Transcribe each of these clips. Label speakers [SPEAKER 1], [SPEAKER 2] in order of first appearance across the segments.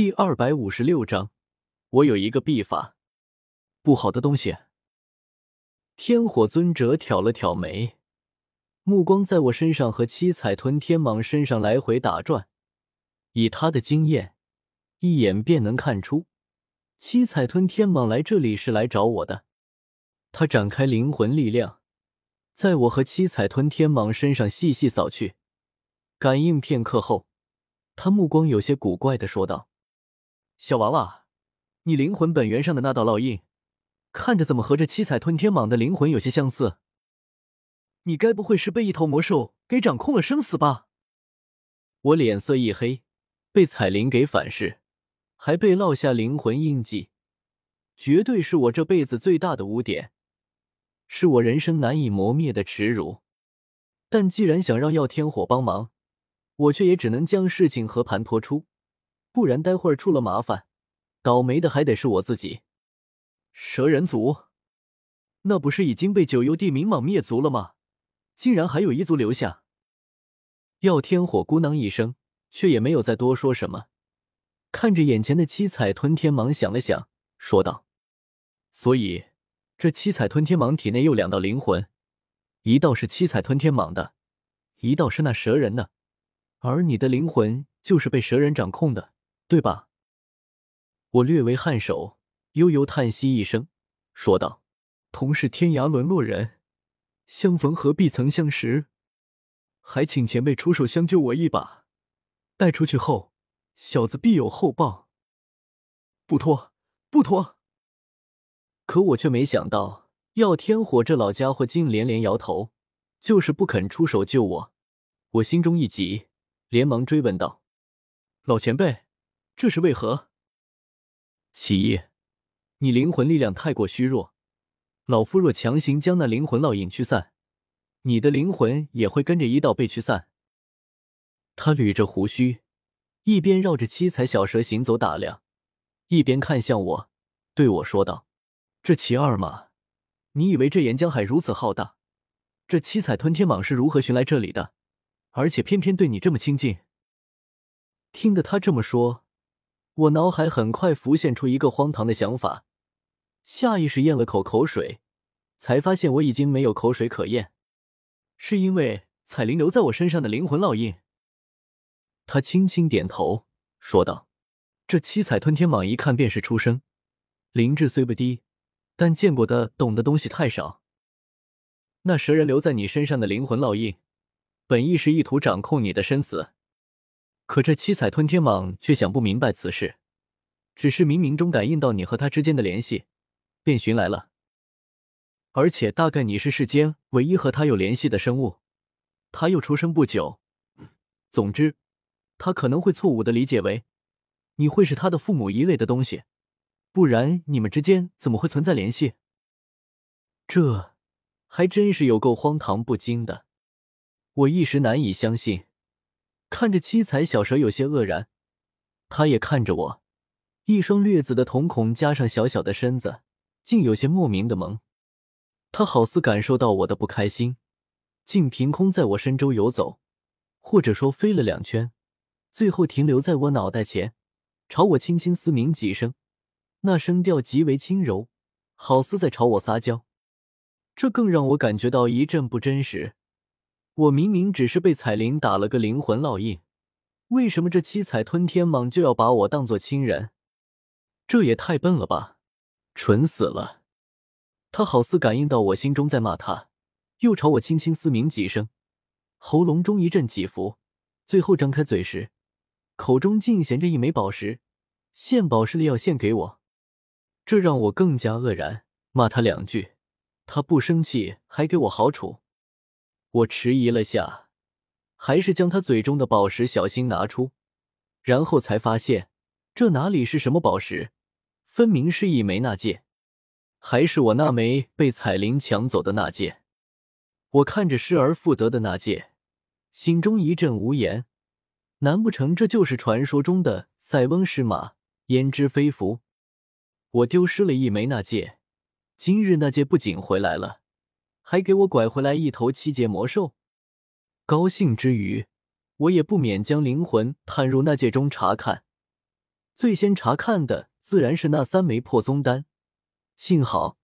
[SPEAKER 1] 第二百五十六章，我有一个秘法。不好的东西。天火尊者挑了挑眉，目光在我身上和七彩吞天蟒身上来回打转。以他的经验，一眼便能看出，七彩吞天蟒来这里是来找我的。他展开灵魂力量，在我和七彩吞天蟒身上细细扫去，感应片刻后，他目光有些古怪的说道。小娃娃，你灵魂本源上的那道烙印，看着怎么和这七彩吞天蟒的灵魂有些相似？你该不会是被一头魔兽给掌控了生死吧？我脸色一黑，被彩铃给反噬，还被烙下灵魂印记，绝对是我这辈子最大的污点，是我人生难以磨灭的耻辱。但既然想让耀天火帮忙，我却也只能将事情和盘托出。不然，待会儿出了麻烦，倒霉的还得是我自己。蛇人族，那不是已经被九幽地冥蟒灭族了吗？竟然还有一族留下。耀天火咕囔一声，却也没有再多说什么，看着眼前的七彩吞天蟒，想了想，说道：“所以，这七彩吞天蟒体内有两道灵魂，一道是七彩吞天蟒的，一道是那蛇人的，而你的灵魂就是被蛇人掌控的。”对吧？我略微颔首，悠悠叹息一声，说道：“同是天涯沦落人，相逢何必曾相识？还请前辈出手相救我一把。带出去后，小子必有厚报。”不托，不托。可我却没想到，耀天火这老家伙竟连连摇头，就是不肯出手救我。我心中一急，连忙追问道：“老前辈。”这是为何？起义，你灵魂力量太过虚弱，老夫若强行将那灵魂烙印驱散，你的灵魂也会跟着一道被驱散。他捋着胡须，一边绕着七彩小蛇行走打量，一边看向我，对我说道：“这其二嘛，你以为这岩浆海如此浩大，这七彩吞天蟒是如何寻来这里的？而且偏偏对你这么亲近。”听得他这么说。我脑海很快浮现出一个荒唐的想法，下意识咽了口口水，才发现我已经没有口水可咽，是因为彩铃留在我身上的灵魂烙印。他轻轻点头说道：“这七彩吞天蟒一看便是出生，灵智虽不低，但见过的、懂的东西太少。那蛇人留在你身上的灵魂烙印，本意是意图掌控你的生死。”可这七彩吞天蟒却想不明白此事，只是冥冥中感应到你和他之间的联系，便寻来了。而且大概你是世间唯一和他有联系的生物，他又出生不久。总之，他可能会错误的理解为你会是他的父母一类的东西，不然你们之间怎么会存在联系？这还真是有够荒唐不经的，我一时难以相信。看着七彩小蛇有些愕然，他也看着我，一双略紫的瞳孔加上小小的身子，竟有些莫名的萌。他好似感受到我的不开心，竟凭空在我身周游走，或者说飞了两圈，最后停留在我脑袋前，朝我轻轻嘶鸣几声，那声调极为轻柔，好似在朝我撒娇。这更让我感觉到一阵不真实。我明明只是被彩铃打了个灵魂烙印，为什么这七彩吞天蟒就要把我当做亲人？这也太笨了吧，蠢死了！他好似感应到我心中在骂他，又朝我轻轻嘶鸣几声，喉咙中一阵起伏，最后张开嘴时，口中竟衔着一枚宝石，献宝石的要献给我，这让我更加愕然。骂他两句，他不生气，还给我好处。我迟疑了下，还是将他嘴中的宝石小心拿出，然后才发现这哪里是什么宝石，分明是一枚纳戒，还是我那枚被彩铃抢走的纳戒。我看着失而复得的纳戒，心中一阵无言。难不成这就是传说中的塞翁失马焉知非福？我丢失了一枚纳戒，今日那戒不仅回来了。还给我拐回来一头七阶魔兽，高兴之余，我也不免将灵魂探入那界中查看。最先查看的自然是那三枚破宗丹。幸好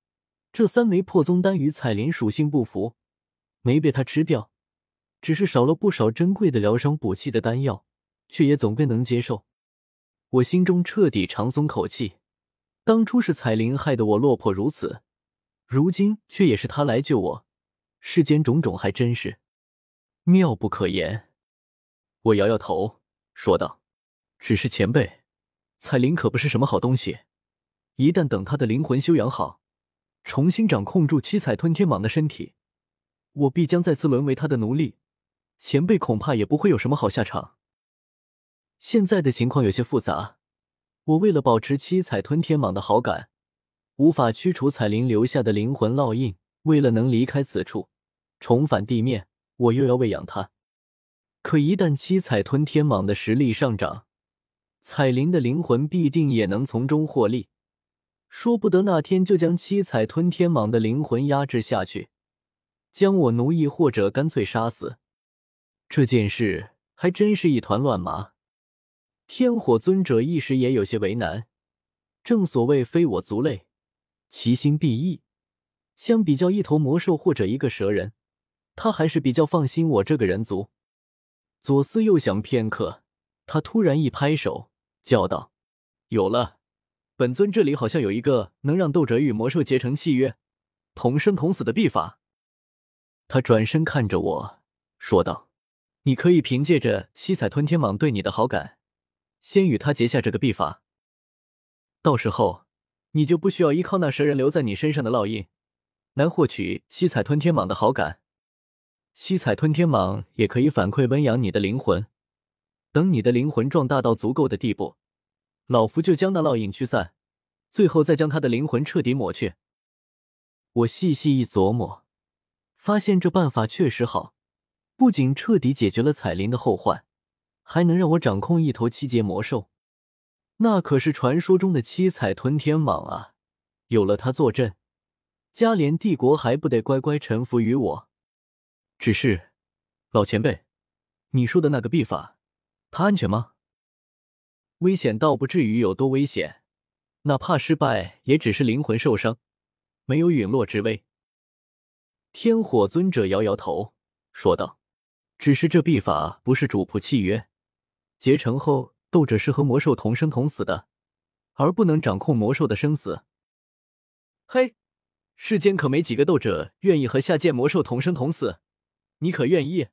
[SPEAKER 1] 这三枚破宗丹与彩铃属性不符，没被他吃掉，只是少了不少珍贵的疗伤补气的丹药，却也总归能接受。我心中彻底长松口气。当初是彩铃害得我落魄如此，如今却也是他来救我。世间种种还真是妙不可言。我摇摇头说道：“只是前辈，彩铃可不是什么好东西。一旦等他的灵魂修养好，重新掌控住七彩吞天蟒的身体，我必将再次沦为他的奴隶。前辈恐怕也不会有什么好下场。现在的情况有些复杂。”我为了保持七彩吞天蟒的好感，无法驱除彩铃留下的灵魂烙印。为了能离开此处，重返地面，我又要喂养它。可一旦七彩吞天蟒的实力上涨，彩铃的灵魂必定也能从中获利。说不得那天就将七彩吞天蟒的灵魂压制下去，将我奴役，或者干脆杀死。这件事还真是一团乱麻。天火尊者一时也有些为难。正所谓非我族类，其心必异。相比较一头魔兽或者一个蛇人，他还是比较放心我这个人族。左思右想片刻，他突然一拍手，叫道：“有了！本尊这里好像有一个能让斗者与魔兽结成契约，同生同死的秘法。”他转身看着我说道：“你可以凭借着七彩吞天蟒对你的好感。”先与他结下这个秘法，到时候你就不需要依靠那蛇人留在你身上的烙印来获取七彩吞天蟒的好感。七彩吞天蟒也可以反馈温养你的灵魂。等你的灵魂壮大到足够的地步，老夫就将那烙印驱散，最后再将他的灵魂彻底抹去。我细细一琢磨，发现这办法确实好，不仅彻底解决了彩铃的后患。还能让我掌控一头七阶魔兽，那可是传说中的七彩吞天蟒啊！有了它坐镇，嘉联帝国还不得乖乖臣服于我？只是，老前辈，你说的那个秘法，它安全吗？危险倒不至于有多危险，哪怕失败，也只是灵魂受伤，没有陨落之危。天火尊者摇摇头说道：“只是这秘法不是主仆契约。”结成后，斗者是和魔兽同生同死的，而不能掌控魔兽的生死。嘿，世间可没几个斗者愿意和下界魔兽同生同死，你可愿意？